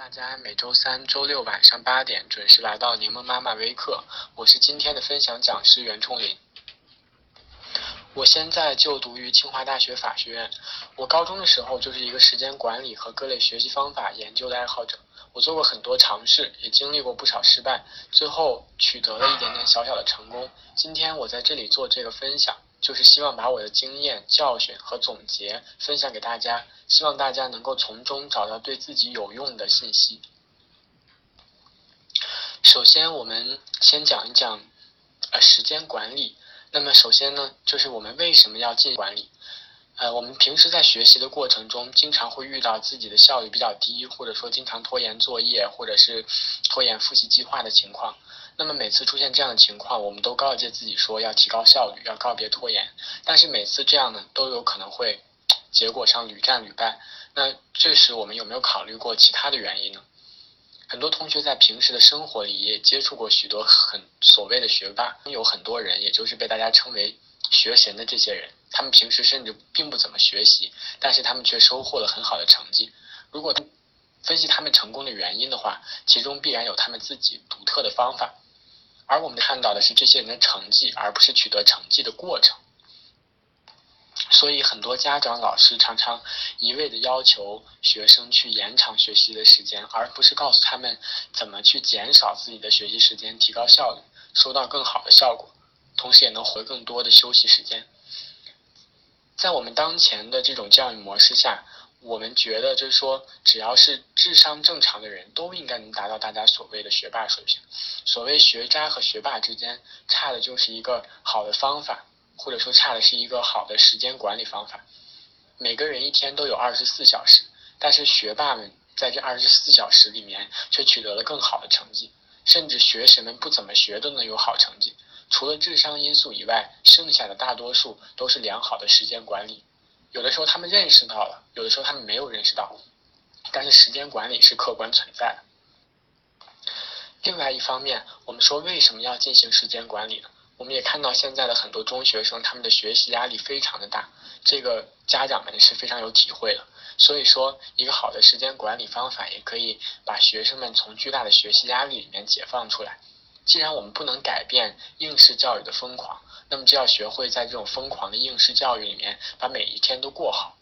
大家每周三、周六晚上八点准时来到柠檬妈妈微课，我是今天的分享讲师袁冲林。我现在就读于清华大学法学院。我高中的时候就是一个时间管理和各类学习方法研究的爱好者。我做过很多尝试，也经历过不少失败，最后取得了一点点小小的成功。今天我在这里做这个分享，就是希望把我的经验、教训和总结分享给大家，希望大家能够从中找到对自己有用的信息。首先，我们先讲一讲呃时间管理。那么首先呢，就是我们为什么要进管理？呃，我们平时在学习的过程中，经常会遇到自己的效率比较低，或者说经常拖延作业，或者是拖延复习计划的情况。那么每次出现这样的情况，我们都告诫自己说要提高效率，要告别拖延。但是每次这样呢，都有可能会结果上屡战屡败。那这时我们有没有考虑过其他的原因呢？很多同学在平时的生活里也接触过许多很所谓的学霸，有很多人也就是被大家称为学神的这些人，他们平时甚至并不怎么学习，但是他们却收获了很好的成绩。如果分析他们成功的原因的话，其中必然有他们自己独特的方法，而我们看到的是这些人的成绩，而不是取得成绩的过程。所以，很多家长、老师常常一味的要求学生去延长学习的时间，而不是告诉他们怎么去减少自己的学习时间，提高效率，收到更好的效果，同时也能回更多的休息时间。在我们当前的这种教育模式下，我们觉得就是说，只要是智商正常的人都应该能达到大家所谓的学霸水平。所谓学渣和学霸之间，差的就是一个好的方法。或者说差的是一个好的时间管理方法。每个人一天都有二十四小时，但是学霸们在这二十四小时里面却取得了更好的成绩，甚至学神们不怎么学都能有好成绩。除了智商因素以外，剩下的大多数都是良好的时间管理。有的时候他们认识到了，有的时候他们没有认识到，但是时间管理是客观存在的。另外一方面，我们说为什么要进行时间管理呢？我们也看到现在的很多中学生，他们的学习压力非常的大，这个家长们是非常有体会的。所以说，一个好的时间管理方法，也可以把学生们从巨大的学习压力里面解放出来。既然我们不能改变应试教育的疯狂，那么就要学会在这种疯狂的应试教育里面，把每一天都过好。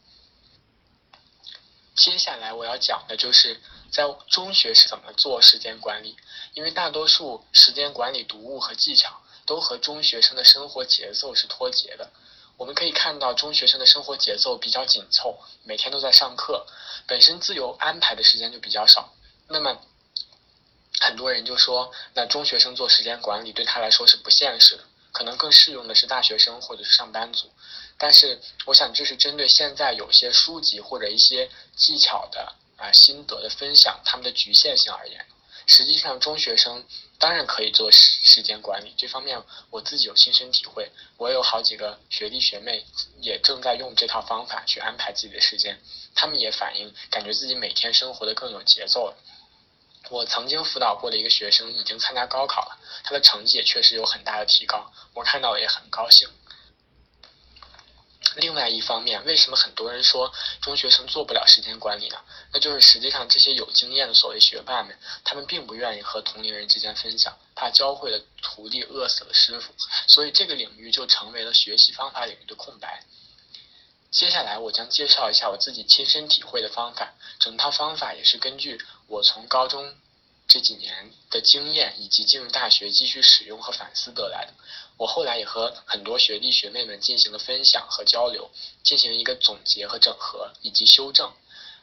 接下来我要讲的就是在中学是怎么做时间管理，因为大多数时间管理读物和技巧。都和中学生的生活节奏是脱节的。我们可以看到，中学生的生活节奏比较紧凑，每天都在上课，本身自由安排的时间就比较少。那么，很多人就说，那中学生做时间管理对他来说是不现实的，可能更适用的是大学生或者是上班族。但是，我想这是针对现在有些书籍或者一些技巧的啊心得的分享，他们的局限性而言。实际上，中学生当然可以做时间管理，这方面我自己有亲身体会。我有好几个学弟学妹也正在用这套方法去安排自己的时间，他们也反映感觉自己每天生活的更有节奏了。我曾经辅导过的一个学生已经参加高考了，他的成绩也确实有很大的提高，我看到也很高兴。另外一方面，为什么很多人说中学生做不了时间管理呢？那就是实际上这些有经验的所谓学霸们，他们并不愿意和同龄人之间分享，怕教会了徒弟饿死了师傅，所以这个领域就成为了学习方法领域的空白。接下来我将介绍一下我自己亲身体会的方法，整套方法也是根据我从高中。这几年的经验以及进入大学继续使用和反思得来的，我后来也和很多学弟学妹们进行了分享和交流，进行一个总结和整合以及修正。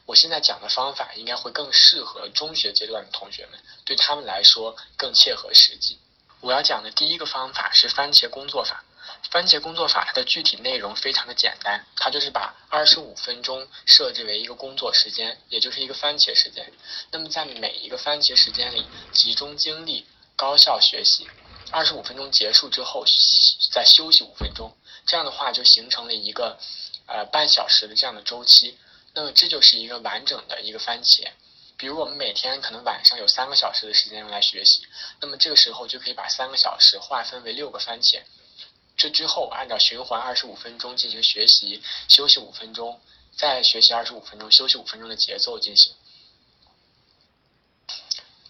我现在讲的方法应该会更适合中学阶段的同学们，对他们来说更切合实际。我要讲的第一个方法是番茄工作法。番茄工作法，它的具体内容非常的简单，它就是把二十五分钟设置为一个工作时间，也就是一个番茄时间。那么在每一个番茄时间里，集中精力，高效学习。二十五分钟结束之后，再休息五分钟，这样的话就形成了一个呃半小时的这样的周期。那么这就是一个完整的一个番茄。比如我们每天可能晚上有三个小时的时间用来学习，那么这个时候就可以把三个小时划分为六个番茄。这之后，按照循环二十五分钟进行学习，休息五分钟，再学习二十五分钟，休息五分钟的节奏进行。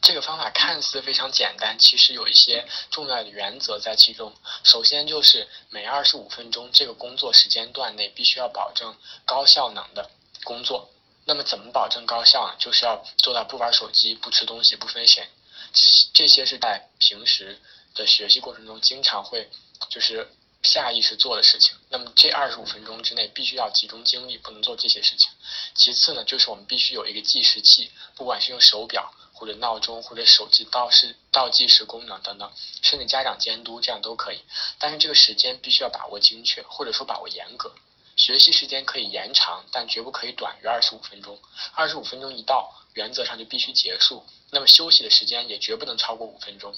这个方法看似非常简单，其实有一些重要的原则在其中。首先就是每二十五分钟这个工作时间段内必须要保证高效能的工作。那么怎么保证高效呢？就是要做到不玩手机、不吃东西、不分神。这这些是在平时的学习过程中经常会就是下意识做的事情。那么这二十五分钟之内必须要集中精力，不能做这些事情。其次呢，就是我们必须有一个计时器，不管是用手表或者闹钟或者手机倒时倒计时功能等等，甚至家长监督这样都可以。但是这个时间必须要把握精确，或者说把握严格。学习时间可以延长，但绝不可以短于二十五分钟。二十五分钟一到，原则上就必须结束。那么休息的时间也绝不能超过五分钟，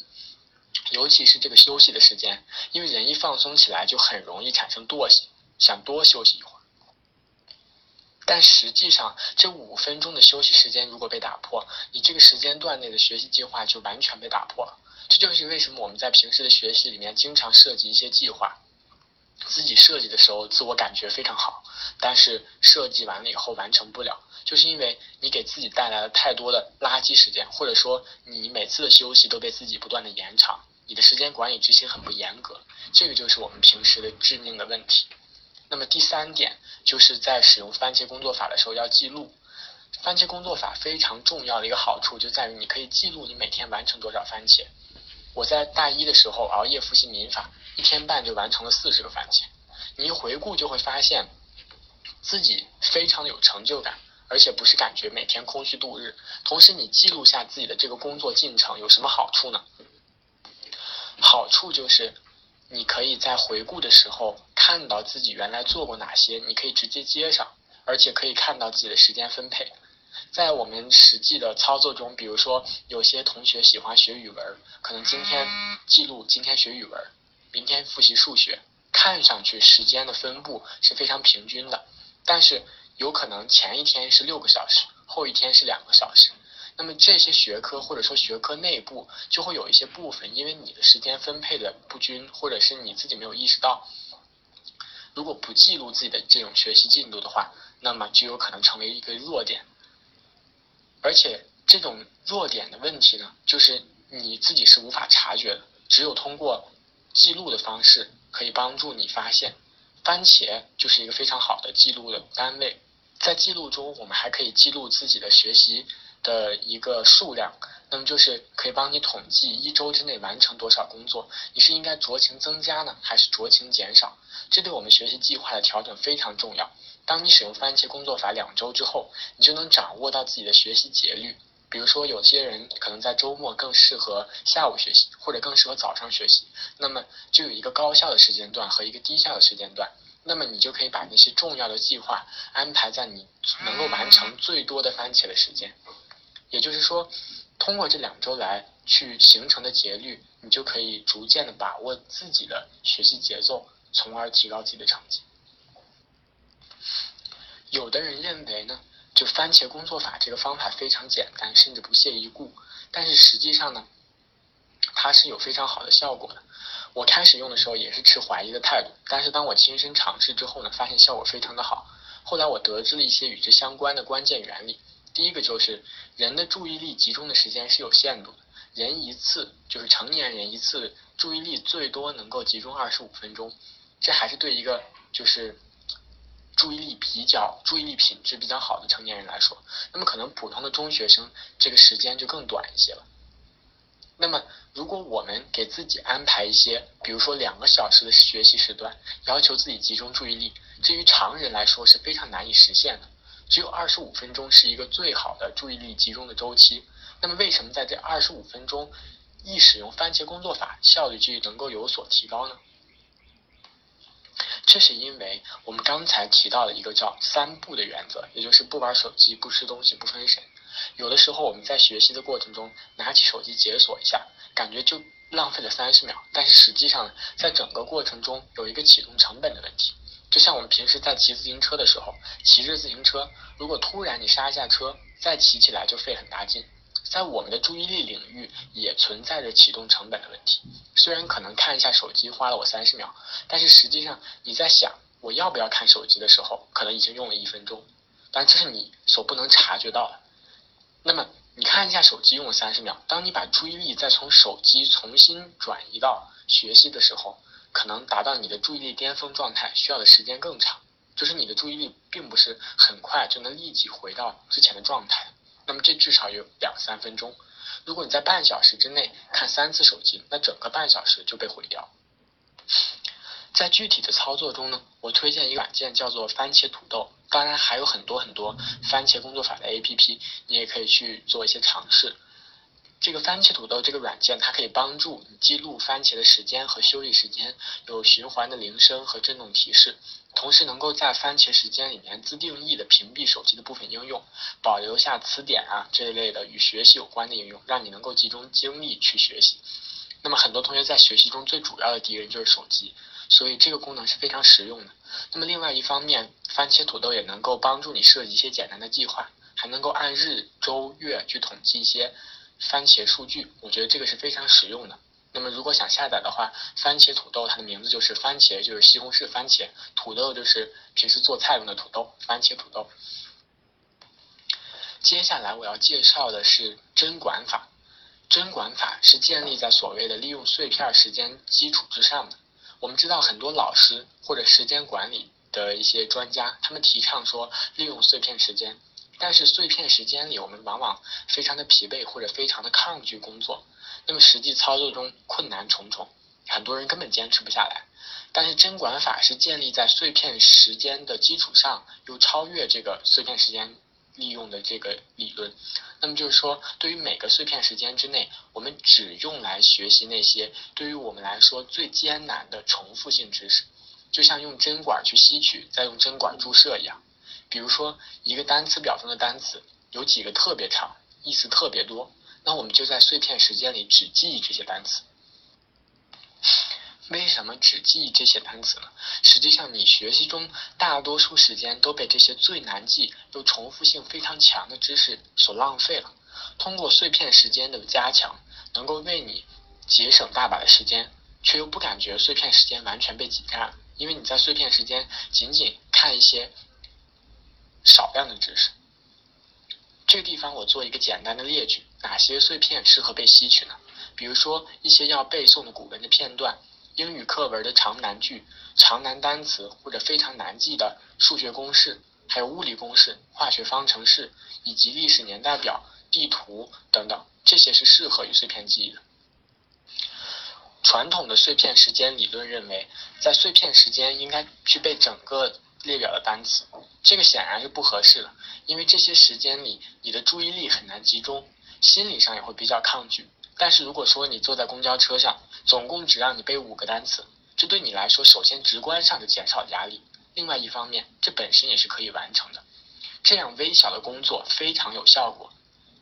尤其是这个休息的时间，因为人一放松起来就很容易产生惰性，想多休息一会儿。但实际上，这五分钟的休息时间如果被打破，你这个时间段内的学习计划就完全被打破了。这就是为什么我们在平时的学习里面经常设计一些计划。自己设计的时候，自我感觉非常好，但是设计完了以后完成不了，就是因为你给自己带来了太多的垃圾时间，或者说你每次的休息都被自己不断的延长，你的时间管理执行很不严格，这个就是我们平时的致命的问题。那么第三点，就是在使用番茄工作法的时候要记录。番茄工作法非常重要的一个好处就在于你可以记录你每天完成多少番茄。我在大一的时候熬夜复习民法。一天半就完成了四十个番茄，你一回顾就会发现，自己非常的有成就感，而且不是感觉每天空虚度日。同时，你记录下自己的这个工作进程有什么好处呢？好处就是，你可以在回顾的时候看到自己原来做过哪些，你可以直接接上，而且可以看到自己的时间分配。在我们实际的操作中，比如说有些同学喜欢学语文，可能今天记录今天学语文。明天复习数学，看上去时间的分布是非常平均的，但是有可能前一天是六个小时，后一天是两个小时。那么这些学科或者说学科内部就会有一些部分，因为你的时间分配的不均，或者是你自己没有意识到，如果不记录自己的这种学习进度的话，那么就有可能成为一个弱点。而且这种弱点的问题呢，就是你自己是无法察觉的，只有通过。记录的方式可以帮助你发现，番茄就是一个非常好的记录的单位。在记录中，我们还可以记录自己的学习的一个数量，那么就是可以帮你统计一周之内完成多少工作。你是应该酌情增加呢，还是酌情减少？这对我们学习计划的调整非常重要。当你使用番茄工作法两周之后，你就能掌握到自己的学习节律。比如说，有些人可能在周末更适合下午学习，或者更适合早上学习，那么就有一个高效的时间段和一个低效的时间段。那么你就可以把那些重要的计划安排在你能够完成最多的番茄的时间。也就是说，通过这两周来去形成的节律，你就可以逐渐的把握自己的学习节奏，从而提高自己的成绩。有的人认为呢？就番茄工作法这个方法非常简单，甚至不屑一顾。但是实际上呢，它是有非常好的效果的。我开始用的时候也是持怀疑的态度，但是当我亲身尝试之后呢，发现效果非常的好。后来我得知了一些与之相关的关键原理。第一个就是人的注意力集中的时间是有限度的，人一次就是成年人一次注意力最多能够集中二十五分钟，这还是对一个就是。注意力比较、注意力品质比较好的成年人来说，那么可能普通的中学生这个时间就更短一些了。那么，如果我们给自己安排一些，比如说两个小时的学习时段，要求自己集中注意力，这于常人来说是非常难以实现的。只有二十五分钟是一个最好的注意力集中的周期。那么，为什么在这二十五分钟一使用番茄工作法，效率就能够有所提高呢？这是因为我们刚才提到的一个叫“三不”的原则，也就是不玩手机、不吃东西、不分神。有的时候我们在学习的过程中拿起手机解锁一下，感觉就浪费了三十秒，但是实际上在整个过程中有一个启动成本的问题。就像我们平时在骑自行车的时候，骑着自行车，如果突然你刹一下车，再骑起来就费很大劲。在我们的注意力领域也存在着启动成本的问题。虽然可能看一下手机花了我三十秒，但是实际上你在想我要不要看手机的时候，可能已经用了一分钟。但这是你所不能察觉到的。那么你看一下手机用了三十秒，当你把注意力再从手机重新转移到学习的时候，可能达到你的注意力巅峰状态需要的时间更长。就是你的注意力并不是很快就能立即回到之前的状态，那么这至少有两三分钟。如果你在半小时之内看三次手机，那整个半小时就被毁掉。在具体的操作中呢，我推荐一个软件叫做番茄土豆，当然还有很多很多番茄工作法的 APP，你也可以去做一些尝试。这个番茄土豆这个软件，它可以帮助你记录番茄的时间和休息时间，有循环的铃声和震动提示，同时能够在番茄时间里面自定义的屏蔽手机的部分应用，保留下词典啊这一类的与学习有关的应用，让你能够集中精力去学习。那么很多同学在学习中最主要的敌人就是手机，所以这个功能是非常实用的。那么另外一方面，番茄土豆也能够帮助你设计一些简单的计划，还能够按日、周、月去统计一些。番茄数据，我觉得这个是非常实用的。那么如果想下载的话，番茄土豆它的名字就是番茄，就是西红柿番茄，土豆就是平时做菜用的土豆，番茄土豆。接下来我要介绍的是针管法。针管法是建立在所谓的利用碎片时间基础之上的。我们知道很多老师或者时间管理的一些专家，他们提倡说利用碎片时间。但是碎片时间里，我们往往非常的疲惫或者非常的抗拒工作，那么实际操作中困难重重，很多人根本坚持不下来。但是针管法是建立在碎片时间的基础上，又超越这个碎片时间利用的这个理论。那么就是说，对于每个碎片时间之内，我们只用来学习那些对于我们来说最艰难的重复性知识，就像用针管去吸取，再用针管注射一样。比如说，一个单词表中的单词有几个特别长，意思特别多，那我们就在碎片时间里只记忆这些单词。为什么只记忆这些单词呢？实际上，你学习中大多数时间都被这些最难记又重复性非常强的知识所浪费了。通过碎片时间的加强，能够为你节省大把的时间，却又不感觉碎片时间完全被挤占，因为你在碎片时间仅仅看一些。少量的知识，这个地方我做一个简单的列举，哪些碎片适合被吸取呢？比如说一些要背诵的古文的片段，英语课文的长难句、长难单词或者非常难记的数学公式，还有物理公式、化学方程式以及历史年代表、地图等等，这些是适合于碎片记忆的。传统的碎片时间理论认为，在碎片时间应该具备整个。列表的单词，这个显然是不合适的，因为这些时间里你的注意力很难集中，心理上也会比较抗拒。但是如果说你坐在公交车上，总共只让你背五个单词，这对你来说首先直观上就减少压力，另外一方面这本身也是可以完成的。这样微小的工作非常有效果，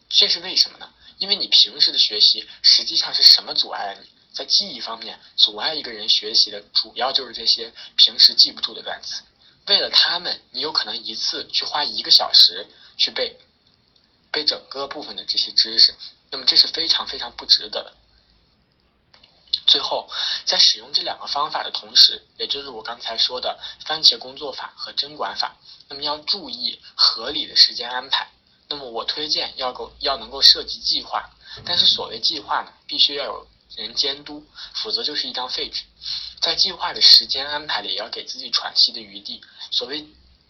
这是为什么呢？因为你平时的学习实际上是什么阻碍了你？在记忆方面，阻碍一个人学习的主要就是这些平时记不住的单词。为了他们，你有可能一次去花一个小时去背背整个部分的这些知识，那么这是非常非常不值得的。最后，在使用这两个方法的同时，也就是我刚才说的番茄工作法和针管法，那么要注意合理的时间安排。那么我推荐要够要能够设计计划，但是所谓计划呢，必须要有人监督，否则就是一张废纸。在计划的时间安排里，也要给自己喘息的余地。所谓，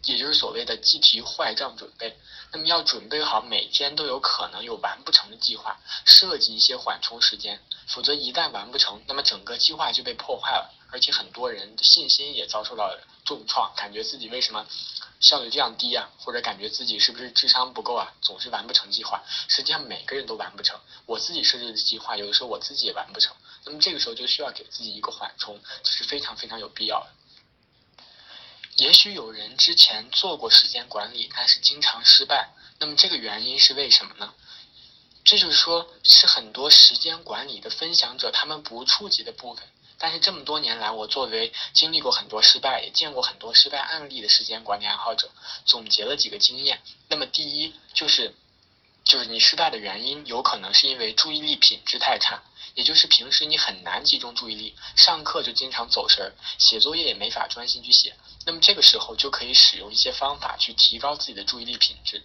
也就是所谓的计提坏账准备。那么要准备好每天都有可能有完不成的计划，设计一些缓冲时间。否则一旦完不成，那么整个计划就被破坏了，而且很多人的信心也遭受到重创，感觉自己为什么效率这样低啊？或者感觉自己是不是智商不够啊？总是完不成计划。实际上每个人都完不成，我自己设置的计划，有的时候我自己也完不成。那么这个时候就需要给自己一个缓冲，这是非常非常有必要的。也许有人之前做过时间管理，但是经常失败。那么这个原因是为什么呢？这就是说，是很多时间管理的分享者他们不触及的部分。但是这么多年来，我作为经历过很多失败，也见过很多失败案例的时间管理爱好者，总结了几个经验。那么第一就是，就是你失败的原因有可能是因为注意力品质太差。也就是平时你很难集中注意力，上课就经常走神儿，写作业也没法专心去写。那么这个时候就可以使用一些方法去提高自己的注意力品质。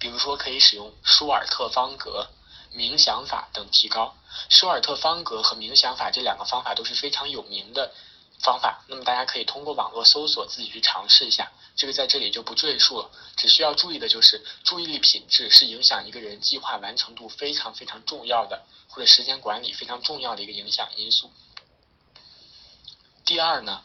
比如说可以使用舒尔特方格、冥想法等提高。舒尔特方格和冥想法这两个方法都是非常有名的方法，那么大家可以通过网络搜索自己去尝试一下。这个在这里就不赘述了，只需要注意的就是注意力品质是影响一个人计划完成度非常非常重要的，或者时间管理非常重要的一个影响因素。第二呢，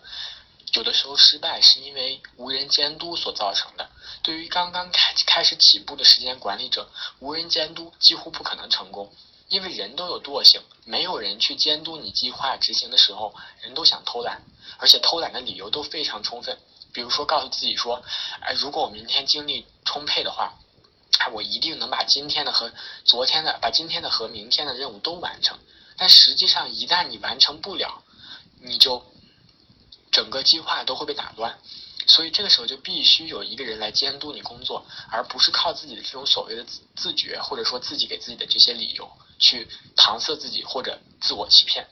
有的时候失败是因为无人监督所造成的。对于刚刚开开始起步的时间管理者，无人监督几乎不可能成功，因为人都有惰性，没有人去监督你计划执行的时候，人都想偷懒，而且偷懒的理由都非常充分。比如说，告诉自己说，哎，如果我明天精力充沛的话，我一定能把今天的和昨天的，把今天的和明天的任务都完成。但实际上，一旦你完成不了，你就整个计划都会被打乱。所以这个时候就必须有一个人来监督你工作，而不是靠自己的这种所谓的自自觉，或者说自己给自己的这些理由去搪塞自己或者自我欺骗。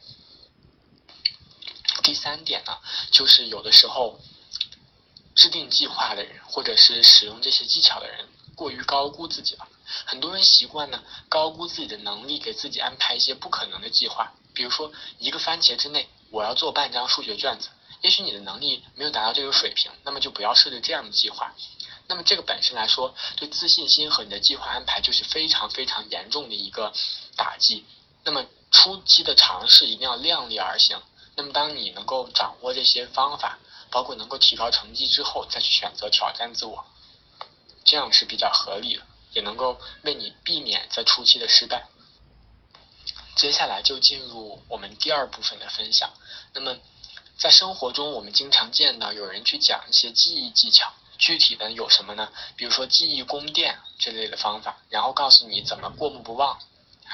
第三点呢，就是有的时候。制定计划的人，或者是使用这些技巧的人，过于高估自己了。很多人习惯呢，高估自己的能力，给自己安排一些不可能的计划。比如说，一个番茄之内，我要做半张数学卷子。也许你的能力没有达到这个水平，那么就不要设置这样的计划。那么这个本身来说，对自信心和你的计划安排就是非常非常严重的一个打击。那么初期的尝试一定要量力而行。那么当你能够掌握这些方法，包括能够提高成绩之后，再去选择挑战自我，这样是比较合理的，也能够为你避免在初期的失败。接下来就进入我们第二部分的分享。那么，在生活中，我们经常见到有人去讲一些记忆技巧，具体的有什么呢？比如说记忆宫殿这类的方法，然后告诉你怎么过目不忘。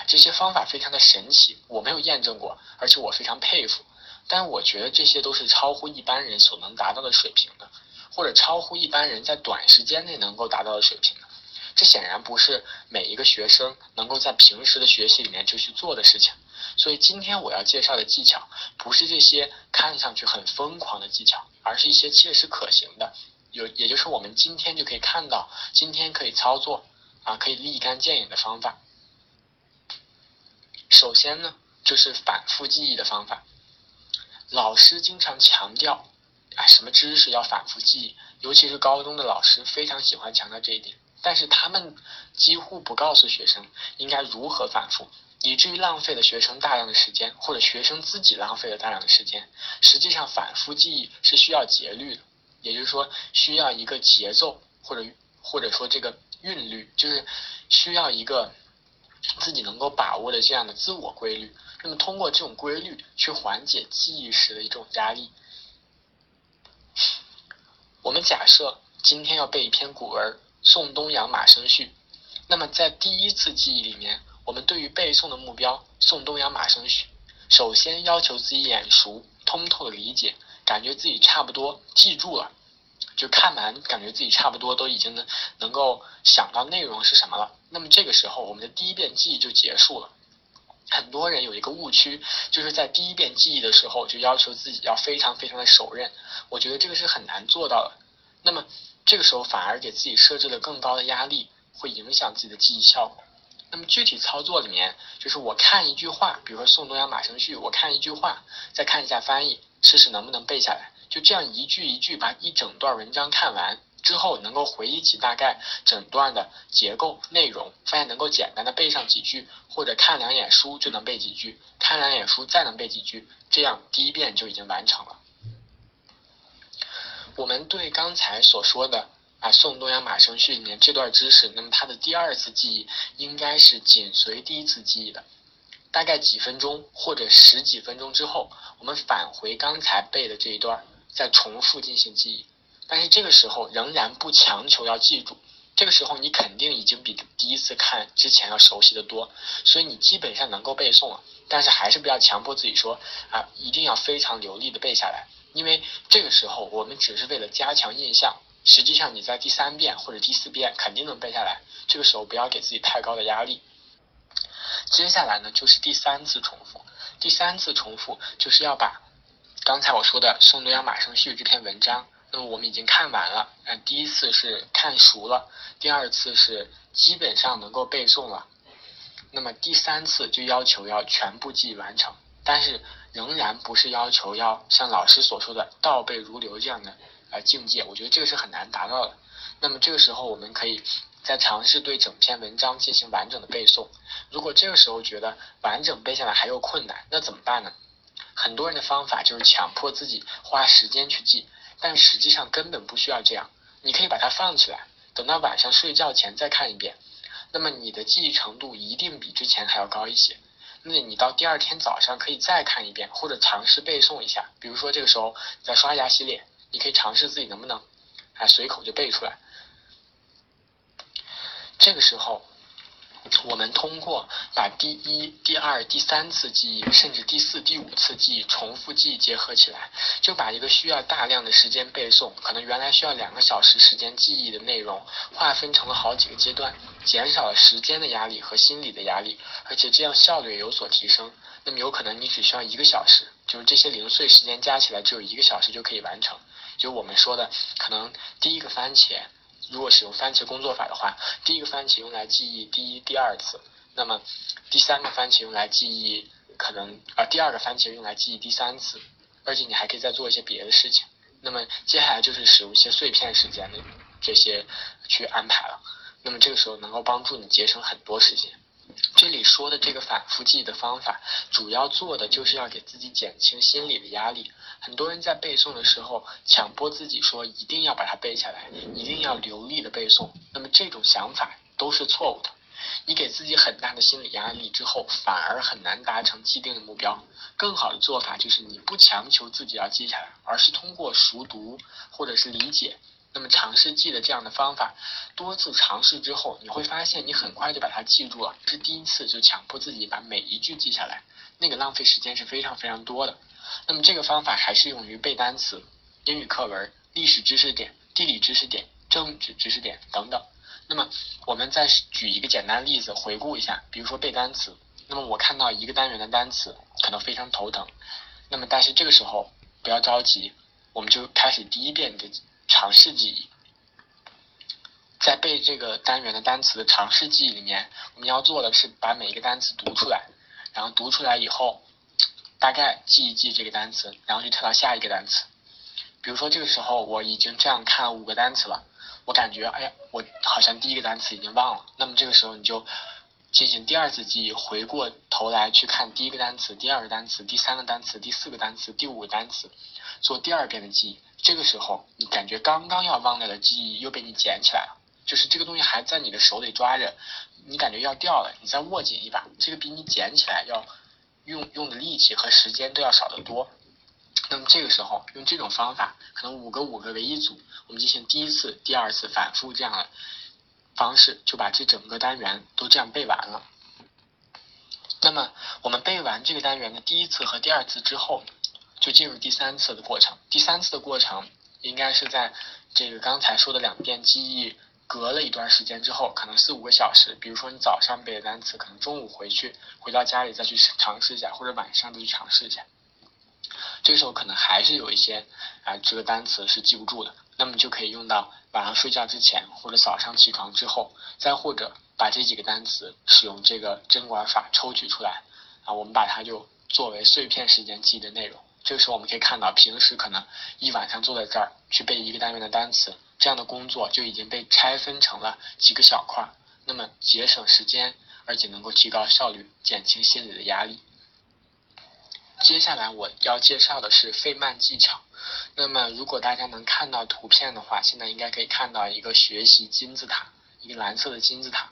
这些方法非常的神奇，我没有验证过，而且我非常佩服。但我觉得这些都是超乎一般人所能达到的水平的，或者超乎一般人在短时间内能够达到的水平的。这显然不是每一个学生能够在平时的学习里面就去做的事情。所以今天我要介绍的技巧，不是这些看上去很疯狂的技巧，而是一些切实可行的，有也就是我们今天就可以看到，今天可以操作啊，可以立竿见影的方法。首先呢，就是反复记忆的方法。老师经常强调，什么知识要反复记忆，尤其是高中的老师非常喜欢强调这一点。但是他们几乎不告诉学生应该如何反复，以至于浪费了学生大量的时间，或者学生自己浪费了大量的时间。实际上，反复记忆是需要节律的，也就是说，需要一个节奏，或者或者说这个韵律，就是需要一个自己能够把握的这样的自我规律。那么通过这种规律去缓解记忆时的一种压力。我们假设今天要背一篇古文《宋东阳马生序》，那么在第一次记忆里面，我们对于背诵的目标《宋东阳马生序》，首先要求自己眼熟、通透的理解，感觉自己差不多记住了，就看完感觉自己差不多都已经能能够想到内容是什么了。那么这个时候，我们的第一遍记忆就结束了。很多人有一个误区，就是在第一遍记忆的时候就要求自己要非常非常的熟认，我觉得这个是很难做到的。那么这个时候反而给自己设置了更高的压力，会影响自己的记忆效果。那么具体操作里面，就是我看一句话，比如说《宋东阳马生序》，我看一句话，再看一下翻译，试试能不能背下来。就这样一句一句把一整段文章看完。之后能够回忆起大概整段的结构内容，发现能够简单的背上几句，或者看两眼书就能背几句，看两眼书再能背几句，这样第一遍就已经完成了。我们对刚才所说的啊《宋东阳马生序》里面这段知识，那么它的第二次记忆应该是紧随第一次记忆的，大概几分钟或者十几分钟之后，我们返回刚才背的这一段，再重复进行记忆。但是这个时候仍然不强求要记住，这个时候你肯定已经比第一次看之前要熟悉的多，所以你基本上能够背诵了。但是还是不要强迫自己说啊，一定要非常流利的背下来，因为这个时候我们只是为了加强印象，实际上你在第三遍或者第四遍肯定能背下来。这个时候不要给自己太高的压力。接下来呢就是第三次重复，第三次重复就是要把刚才我说的《宋东阳马生序》这篇文章。那么我们已经看完了，嗯，第一次是看熟了，第二次是基本上能够背诵了，那么第三次就要求要全部记完成，但是仍然不是要求要像老师所说的倒背如流这样的呃境界，我觉得这个是很难达到的。那么这个时候我们可以再尝试对整篇文章进行完整的背诵，如果这个时候觉得完整背下来还有困难，那怎么办呢？很多人的方法就是强迫自己花时间去记。但实际上根本不需要这样，你可以把它放起来，等到晚上睡觉前再看一遍，那么你的记忆程度一定比之前还要高一些。那你到第二天早上可以再看一遍，或者尝试背诵一下。比如说这个时候在刷牙洗脸，你可以尝试自己能不能，啊，随口就背出来。这个时候。我们通过把第一、第二、第三次记忆，甚至第四、第五次记忆重复记忆结合起来，就把一个需要大量的时间背诵，可能原来需要两个小时时间记忆的内容，划分成了好几个阶段，减少了时间的压力和心理的压力，而且这样效率有所提升。那么有可能你只需要一个小时，就是这些零碎时间加起来只有一个小时就可以完成。就我们说的，可能第一个番茄。如果使用番茄工作法的话，第一个番茄用来记忆第一、第二次，那么第三个番茄用来记忆可能啊第二个番茄用来记忆第三次，而且你还可以再做一些别的事情。那么接下来就是使用一些碎片时间的这些去安排了，那么这个时候能够帮助你节省很多时间。这里说的这个反复记忆的方法，主要做的就是要给自己减轻心理的压力。很多人在背诵的时候，强迫自己说一定要把它背下来，一定要流利的背诵。那么这种想法都是错误的。你给自己很大的心理压力之后，反而很难达成既定的目标。更好的做法就是你不强求自己要记下来，而是通过熟读或者是理解。那么尝试记的这样的方法，多次尝试之后，你会发现你很快就把它记住了。是第一次就强迫自己把每一句记下来，那个浪费时间是非常非常多的。那么这个方法还适用于背单词、英语课文、历史知识点、地理知识点、政治知识点等等。那么我们再举一个简单例子回顾一下，比如说背单词。那么我看到一个单元的单词可能非常头疼，那么但是这个时候不要着急，我们就开始第一遍的。尝试记忆，在背这个单元的单词的尝试记忆里面，我们要做的是把每一个单词读出来，然后读出来以后，大概记一记这个单词，然后就跳到下一个单词。比如说这个时候我已经这样看五个单词了，我感觉哎呀，我好像第一个单词已经忘了。那么这个时候你就进行第二次记忆，回过头来去看第一个单词、第二个单词、第三个单词、第四个单词、第五个单词，做第二遍的记忆。这个时候，你感觉刚刚要忘掉的记忆又被你捡起来了，就是这个东西还在你的手里抓着，你感觉要掉了，你再握紧一把，这个比你捡起来要用用的力气和时间都要少得多。那么这个时候用这种方法，可能五个五个为一组，我们进行第一次、第二次反复这样的方式，就把这整个单元都这样背完了。那么我们背完这个单元的第一次和第二次之后。就进入第三次的过程。第三次的过程应该是在这个刚才说的两遍记忆隔了一段时间之后，可能四五个小时。比如说你早上背的单词，可能中午回去回到家里再去尝试一下，或者晚上再去尝试一下。这个时候可能还是有一些啊这个单词是记不住的，那么就可以用到晚上睡觉之前，或者早上起床之后，再或者把这几个单词使用这个针管法抽取出来啊，我们把它就作为碎片时间记忆的内容。这个时候我们可以看到，平时可能一晚上坐在这儿去背一个单元的单词，这样的工作就已经被拆分成了几个小块，那么节省时间，而且能够提高效率，减轻心理的压力。接下来我要介绍的是费曼技巧。那么如果大家能看到图片的话，现在应该可以看到一个学习金字塔，一个蓝色的金字塔。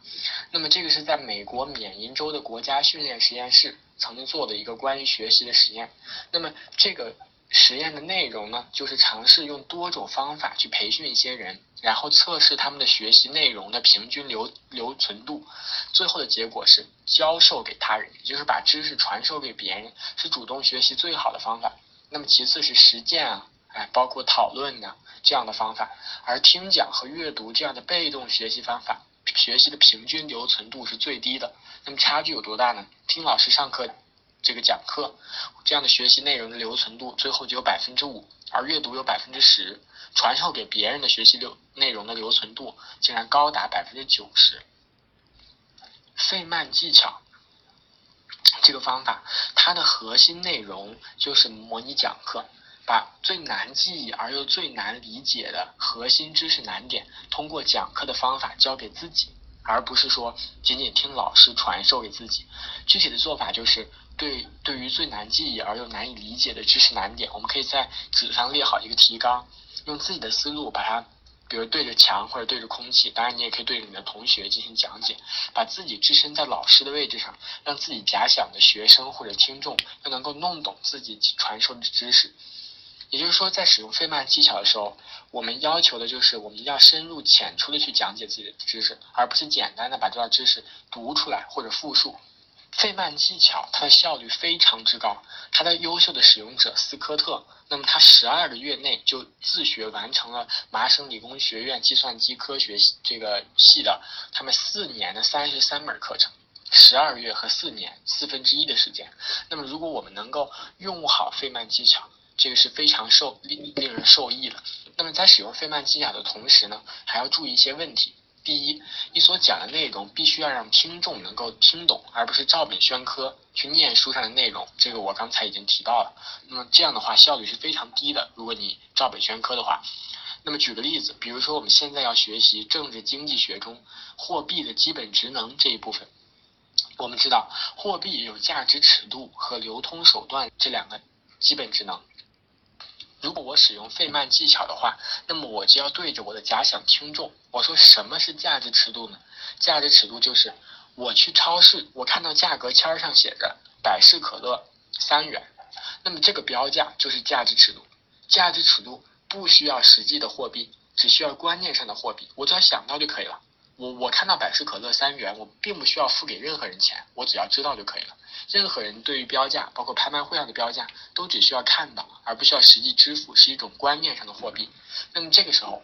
那么这个是在美国缅因州的国家训练实验室。曾经做的一个关于学习的实验，那么这个实验的内容呢，就是尝试用多种方法去培训一些人，然后测试他们的学习内容的平均留留存度。最后的结果是教授给他人，也就是把知识传授给别人，是主动学习最好的方法。那么其次是实践啊，哎，包括讨论呢这样的方法，而听讲和阅读这样的被动学习方法。学习的平均留存度是最低的，那么差距有多大呢？听老师上课这个讲课，这样的学习内容的留存度最后只有百分之五，而阅读有百分之十，传授给别人的学习流内容的留存度竟然高达百分之九十。费曼技巧这个方法，它的核心内容就是模拟讲课，把最难记忆而又最难理解的核心知识难点，通过讲课的方法教给自己。而不是说仅仅听老师传授给自己，具体的做法就是对对于最难记忆而又难以理解的知识难点，我们可以在纸上列好一个提纲，用自己的思路把它，比如对着墙或者对着空气，当然你也可以对着你的同学进行讲解，把自己置身在老师的位置上，让自己假想的学生或者听众又能够弄懂自己传授的知识。也就是说，在使用费曼技巧的时候，我们要求的就是我们一定要深入浅出的去讲解自己的知识，而不是简单的把这段知识读出来或者复述。费曼技巧它的效率非常之高，它的优秀的使用者斯科特，那么他十二个月内就自学完成了麻省理工学院计算机科学这个系的他们四年的三十三门课程，十二月和四年四分之一的时间。那么如果我们能够用好费曼技巧，这个是非常受令令人受益的。那么在使用费曼技巧的同时呢，还要注意一些问题。第一，你所讲的内容必须要让听众能够听懂，而不是照本宣科去念书上的内容。这个我刚才已经提到了。那么这样的话效率是非常低的。如果你照本宣科的话，那么举个例子，比如说我们现在要学习政治经济学中货币的基本职能这一部分，我们知道货币有价值尺度和流通手段这两个基本职能。如果我使用费曼技巧的话，那么我就要对着我的假想听众，我说什么是价值尺度呢？价值尺度就是我去超市，我看到价格签上写着百事可乐三元，那么这个标价就是价值尺度。价值尺度不需要实际的货币，只需要观念上的货币，我只要想到就可以了。我我看到百事可乐三元，我并不需要付给任何人钱，我只要知道就可以了。任何人对于标价，包括拍卖会上的标价，都只需要看到，而不需要实际支付，是一种观念上的货币。那么这个时候，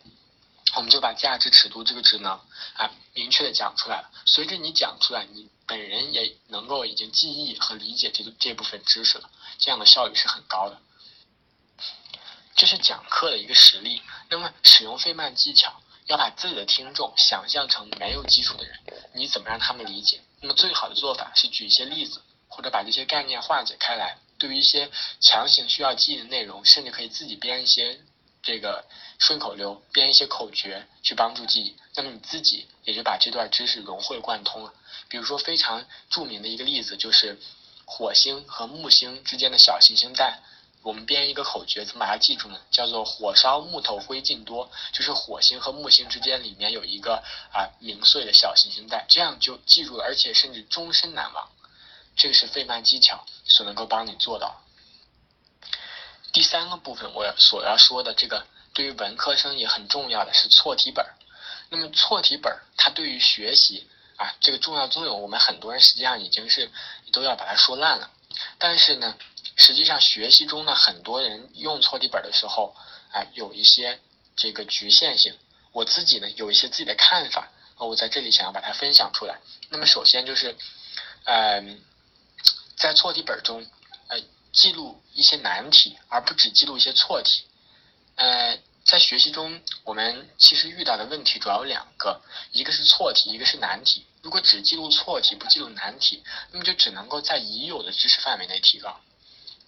我们就把价值尺度这个职能啊明确的讲出来了。随着你讲出来，你本人也能够已经记忆和理解这这部分知识了，这样的效率是很高的。这是讲课的一个实例。那么使用费曼技巧。要把自己的听众想象成没有基础的人，你怎么让他们理解？那么最好的做法是举一些例子，或者把这些概念化解开来。对于一些强行需要记忆的内容，甚至可以自己编一些这个顺口溜，编一些口诀去帮助记忆。那么你自己也就把这段知识融会贯通了。比如说非常著名的一个例子就是火星和木星之间的小行星带。我们编一个口诀，怎么把它记住呢？叫做“火烧木头灰烬多”，就是火星和木星之间里面有一个啊零碎的小行星带，这样就记住了，而且甚至终身难忘。这个是费曼技巧所能够帮你做到。第三个部分，我所要说的这个对于文科生也很重要的是错题本。那么错题本它对于学习啊这个重要作用，我们很多人实际上已经是都要把它说烂了，但是呢。实际上，学习中呢，很多人用错题本的时候，啊，有一些这个局限性。我自己呢，有一些自己的看法，我在这里想要把它分享出来。那么，首先就是，嗯，在错题本中，呃，记录一些难题，而不只记录一些错题。呃，在学习中，我们其实遇到的问题主要有两个，一个是错题，一个是难题。如果只记录错题，不记录难题，那么就只能够在已有的知识范围内提高。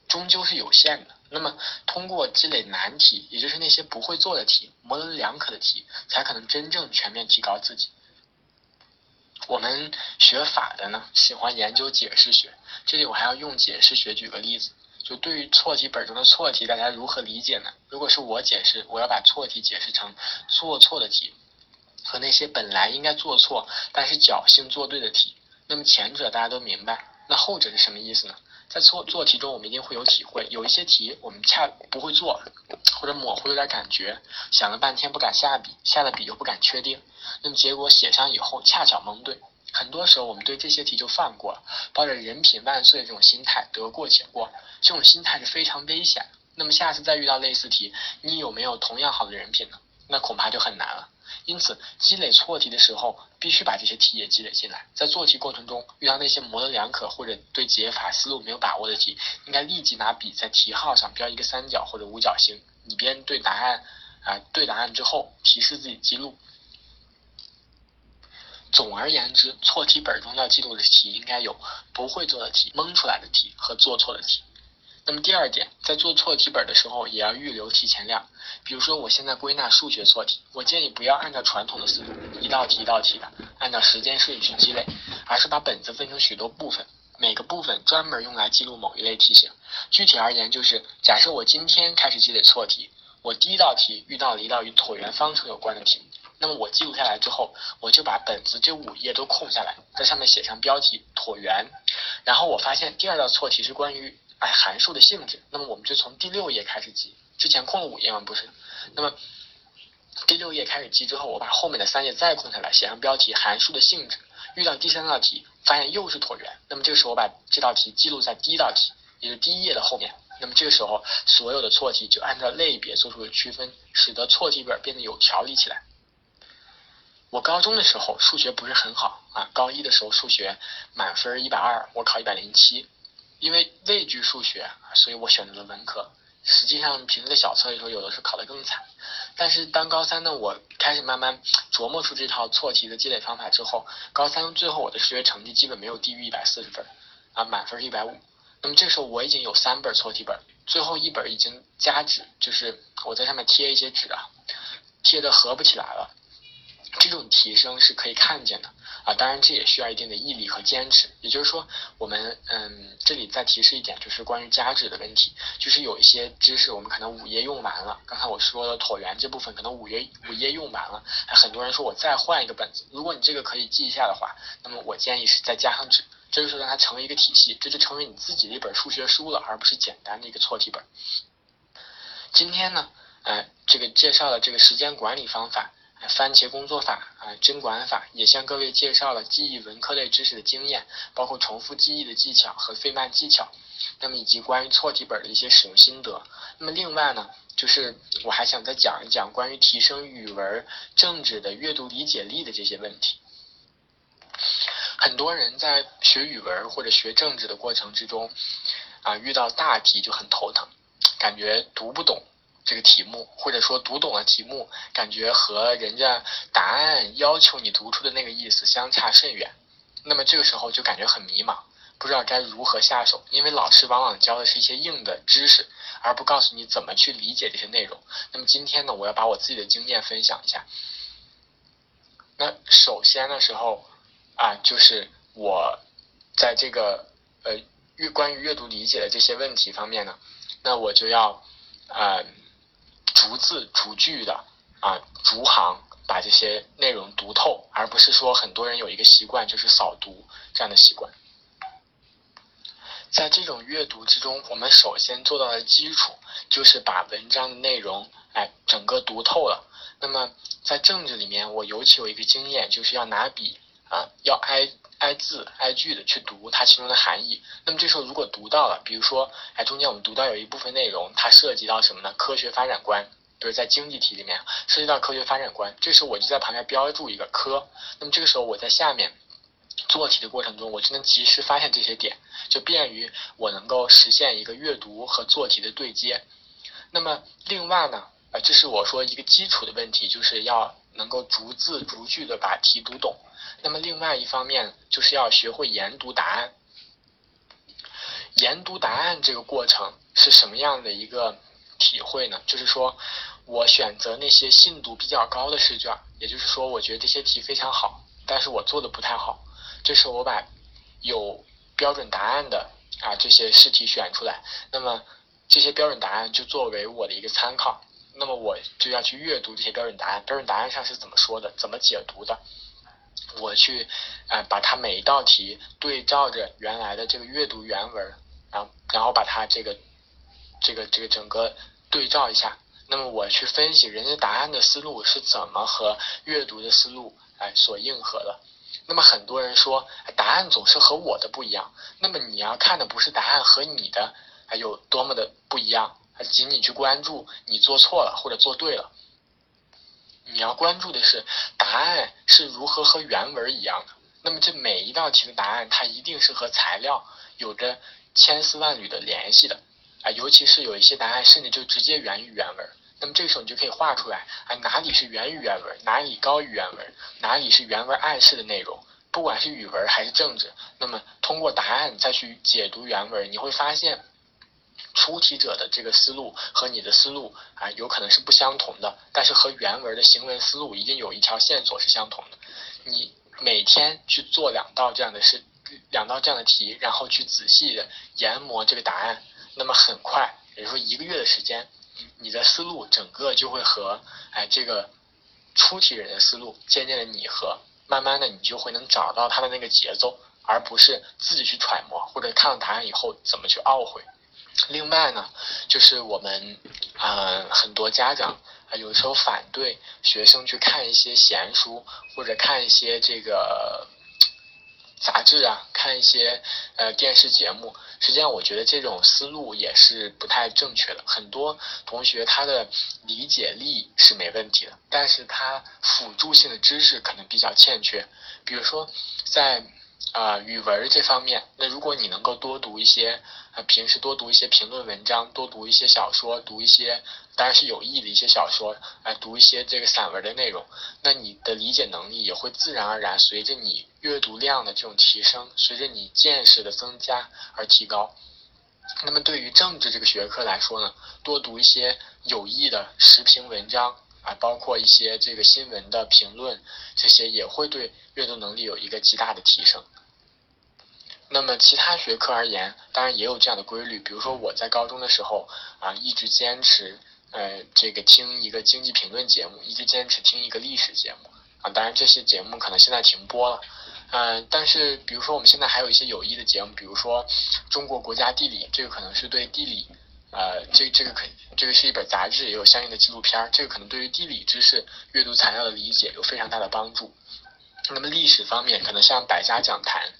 终究是有限的。那么，通过积累难题，也就是那些不会做的题、模棱两可的题，才可能真正全面提高自己。我们学法的呢，喜欢研究解释学。这里我还要用解释学举个例子。就对于错题本中的错题，大家如何理解呢？如果是我解释，我要把错题解释成做错的题，和那些本来应该做错但是侥幸做对的题。那么前者大家都明白，那后者是什么意思呢？在做做题中，我们一定会有体会。有一些题我们恰不会做，或者模糊有点感觉，想了半天不敢下笔，下了笔又不敢确定，那么结果写上以后恰巧蒙对。很多时候我们对这些题就放过了，抱着人品万岁这种心态得过且过，这种心态是非常危险。那么下次再遇到类似题，你有没有同样好的人品呢？那恐怕就很难了。因此，积累错题的时候，必须把这些题也积累进来。在做题过程中，遇到那些模棱两可或者对解法思路没有把握的题，应该立即拿笔在题号上标一个三角或者五角星，以便对答案啊对答案之后提示自己记录。总而言之，错题本中要记录的题应该有不会做的题、蒙出来的题和做错的题。那么第二点，在做错题本的时候，也要预留提前量。比如说，我现在归纳数学错题，我建议不要按照传统的思路，一道题一道题的按照时间顺序积累，而是把本子分成许多部分，每个部分专门用来记录某一类题型。具体而言，就是假设我今天开始积累错题，我第一道题遇到了一道与椭圆方程有关的题。那么我记录下来之后，我就把本子这五页都空下来，在上面写上标题椭圆。然后我发现第二道错题是关于哎函数的性质，那么我们就从第六页开始记。之前空了五页吗？不是。那么第六页开始记之后，我把后面的三页再空下来，写上标题函数的性质。遇到第三道题，发现又是椭圆，那么这个时候我把这道题记录在第一道题，也就是第一页的后面。那么这个时候所有的错题就按照类别做出了区分，使得错题本变得有条理起来。我高中的时候数学不是很好啊，高一的时候数学满分一百二，我考一百零七。因为畏惧数学，所以我选择了文科。实际上平时的小测的时候，有的时候考得更惨。但是当高三呢，我开始慢慢琢磨出这套错题的积累方法之后，高三最后我的数学成绩基本没有低于一百四十分，啊，满分是一百五。那么这时候我已经有三本错题本，最后一本已经加纸，就是我在上面贴一些纸啊，贴的合不起来了。这种提升是可以看见的啊，当然这也需要一定的毅力和坚持。也就是说，我们嗯，这里再提示一点，就是关于加纸的问题，就是有一些知识我们可能五页用完了，刚才我说的椭圆这部分可能五页五页用完了，还很多人说我再换一个本子。如果你这个可以记一下的话，那么我建议是再加上纸，这就是让它成为一个体系，这就成为你自己的一本数学书了，而不是简单的一个错题本。今天呢，呃，这个介绍了这个时间管理方法。番茄工作法啊，针管法也向各位介绍了记忆文科类知识的经验，包括重复记忆的技巧和费曼技巧，那么以及关于错题本的一些使用心得。那么另外呢，就是我还想再讲一讲关于提升语文、政治的阅读理解力的这些问题。很多人在学语文或者学政治的过程之中，啊，遇到大题就很头疼，感觉读不懂。这个题目，或者说读懂了题目，感觉和人家答案要求你读出的那个意思相差甚远，那么这个时候就感觉很迷茫，不知道该如何下手，因为老师往往教的是一些硬的知识，而不告诉你怎么去理解这些内容。那么今天呢，我要把我自己的经验分享一下。那首先的时候啊，就是我在这个呃阅关于阅读理解的这些问题方面呢，那我就要啊。逐字逐句的啊，逐行把这些内容读透，而不是说很多人有一个习惯就是扫读这样的习惯。在这种阅读之中，我们首先做到的基础就是把文章的内容哎整个读透了。那么在政治里面，我尤其有一个经验，就是要拿笔啊，要挨挨字挨句的去读它其中的含义。那么这时候如果读到了，比如说哎中间我们读到有一部分内容，它涉及到什么呢？科学发展观。比如在经济题里面涉及到科学发展观，这时候我就在旁边标注一个科。那么这个时候我在下面做题的过程中，我就能及时发现这些点，就便于我能够实现一个阅读和做题的对接。那么另外呢，这是我说一个基础的问题，就是要能够逐字逐句的把题读懂。那么另外一方面，就是要学会研读答案。研读答案这个过程是什么样的一个？体会呢，就是说我选择那些信度比较高的试卷，也就是说，我觉得这些题非常好，但是我做的不太好。这时候我把有标准答案的啊这些试题选出来，那么这些标准答案就作为我的一个参考，那么我就要去阅读这些标准答案，标准答案上是怎么说的，怎么解读的，我去啊把它每一道题对照着原来的这个阅读原文，然后然后把它这个。这个这个整个对照一下，那么我去分析人家答案的思路是怎么和阅读的思路哎所应和的。那么很多人说答案总是和我的不一样，那么你要看的不是答案和你的还有多么的不一样，而仅仅去关注你做错了或者做对了。你要关注的是答案是如何和原文一样的。那么这每一道题的答案，它一定是和材料有着千丝万缕的联系的啊，尤其是有一些答案甚至就直接源于原文。那么这个时候你就可以画出来啊，哪里是源于原文，哪里高于原文，哪里是原文暗示的内容。不管是语文还是政治，那么通过答案再去解读原文，你会发现出题者的这个思路和你的思路啊，有可能是不相同的，但是和原文的行文思路一定有一条线索是相同的。你每天去做两道这样的事，两道这样的题，然后去仔细的研磨这个答案，那么很快，也就是说一个月的时间，你的思路整个就会和哎这个出题人的思路渐渐的拟合。慢慢的，你就会能找到他的那个节奏，而不是自己去揣摩，或者看了答案以后怎么去懊悔。另外呢，就是我们啊很多家长啊有时候反对学生去看一些闲书，或者看一些这个。杂志啊，看一些呃电视节目，实际上我觉得这种思路也是不太正确的。很多同学他的理解力是没问题的，但是他辅助性的知识可能比较欠缺。比如说在啊语文这方面，那如果你能够多读一些。啊，平时多读一些评论文章，多读一些小说，读一些当然是有益的一些小说，哎，读一些这个散文的内容，那你的理解能力也会自然而然随着你阅读量的这种提升，随着你见识的增加而提高。那么对于政治这个学科来说呢，多读一些有益的时评文章啊，包括一些这个新闻的评论，这些也会对阅读能力有一个极大的提升。那么其他学科而言，当然也有这样的规律。比如说我在高中的时候啊，一直坚持呃这个听一个经济评论节目，一直坚持听一个历史节目啊。当然这些节目可能现在停播了，嗯，但是比如说我们现在还有一些有益的节目，比如说中国国家地理，这个可能是对地理，呃，这这个可这个是一本杂志，也有相应的纪录片儿，这个可能对于地理知识阅读材料的理解有非常大的帮助。那么历史方面，可能像百家讲坛。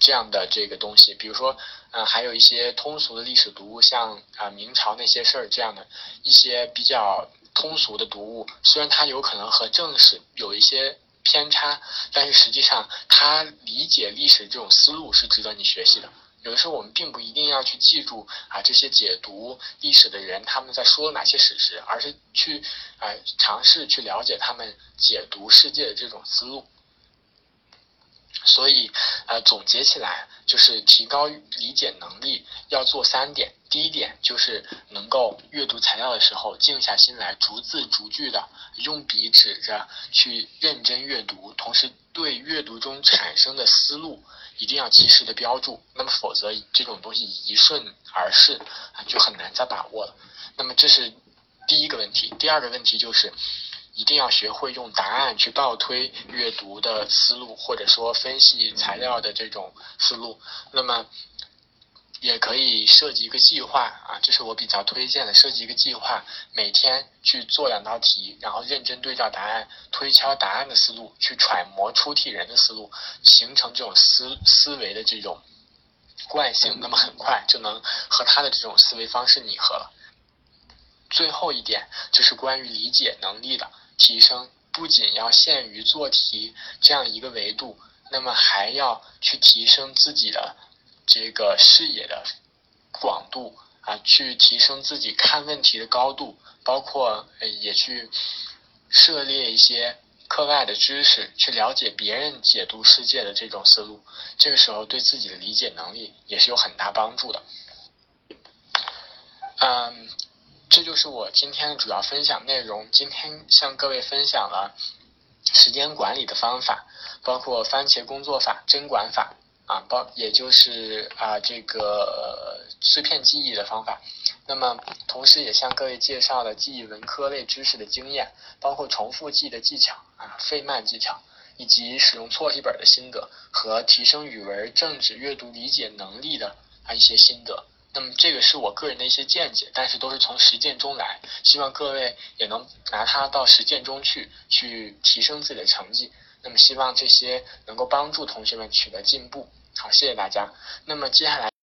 这样的这个东西，比如说，嗯，还有一些通俗的历史读物，像啊明朝那些事儿这样的一些比较通俗的读物，虽然它有可能和正史有一些偏差，但是实际上它理解历史这种思路是值得你学习的。有的时候我们并不一定要去记住啊这些解读历史的人他们在说哪些史实，而是去啊尝试去了解他们解读世界的这种思路。所以，呃，总结起来就是提高理解能力要做三点。第一点就是能够阅读材料的时候静下心来，逐字逐句的用笔指着去认真阅读，同时对阅读中产生的思路一定要及时的标注。那么，否则这种东西一瞬而逝啊，就很难再把握了。那么，这是第一个问题。第二个问题就是。一定要学会用答案去倒推阅读的思路，或者说分析材料的这种思路。那么，也可以设计一个计划啊，这是我比较推荐的。设计一个计划，每天去做两道题，然后认真对照答案，推敲答案的思路，去揣摩出题人的思路，形成这种思思维的这种惯性。那么很快就能和他的这种思维方式拟合了。最后一点就是关于理解能力的。提升不仅要限于做题这样一个维度，那么还要去提升自己的这个视野的广度啊，去提升自己看问题的高度，包括也去涉猎一些课外的知识，去了解别人解读世界的这种思路。这个时候对自己的理解能力也是有很大帮助的。嗯。这就是我今天的主要分享内容。今天向各位分享了时间管理的方法，包括番茄工作法、针管法啊，包也就是啊这个碎片记忆的方法。那么同时也向各位介绍了记忆文科类知识的经验，包括重复记的技巧啊、费曼技巧，以及使用错题本的心得和提升语文、政治阅读理解能力的啊一些心得。那么这个是我个人的一些见解，但是都是从实践中来，希望各位也能拿它到实践中去，去提升自己的成绩。那么希望这些能够帮助同学们取得进步。好，谢谢大家。那么接下来。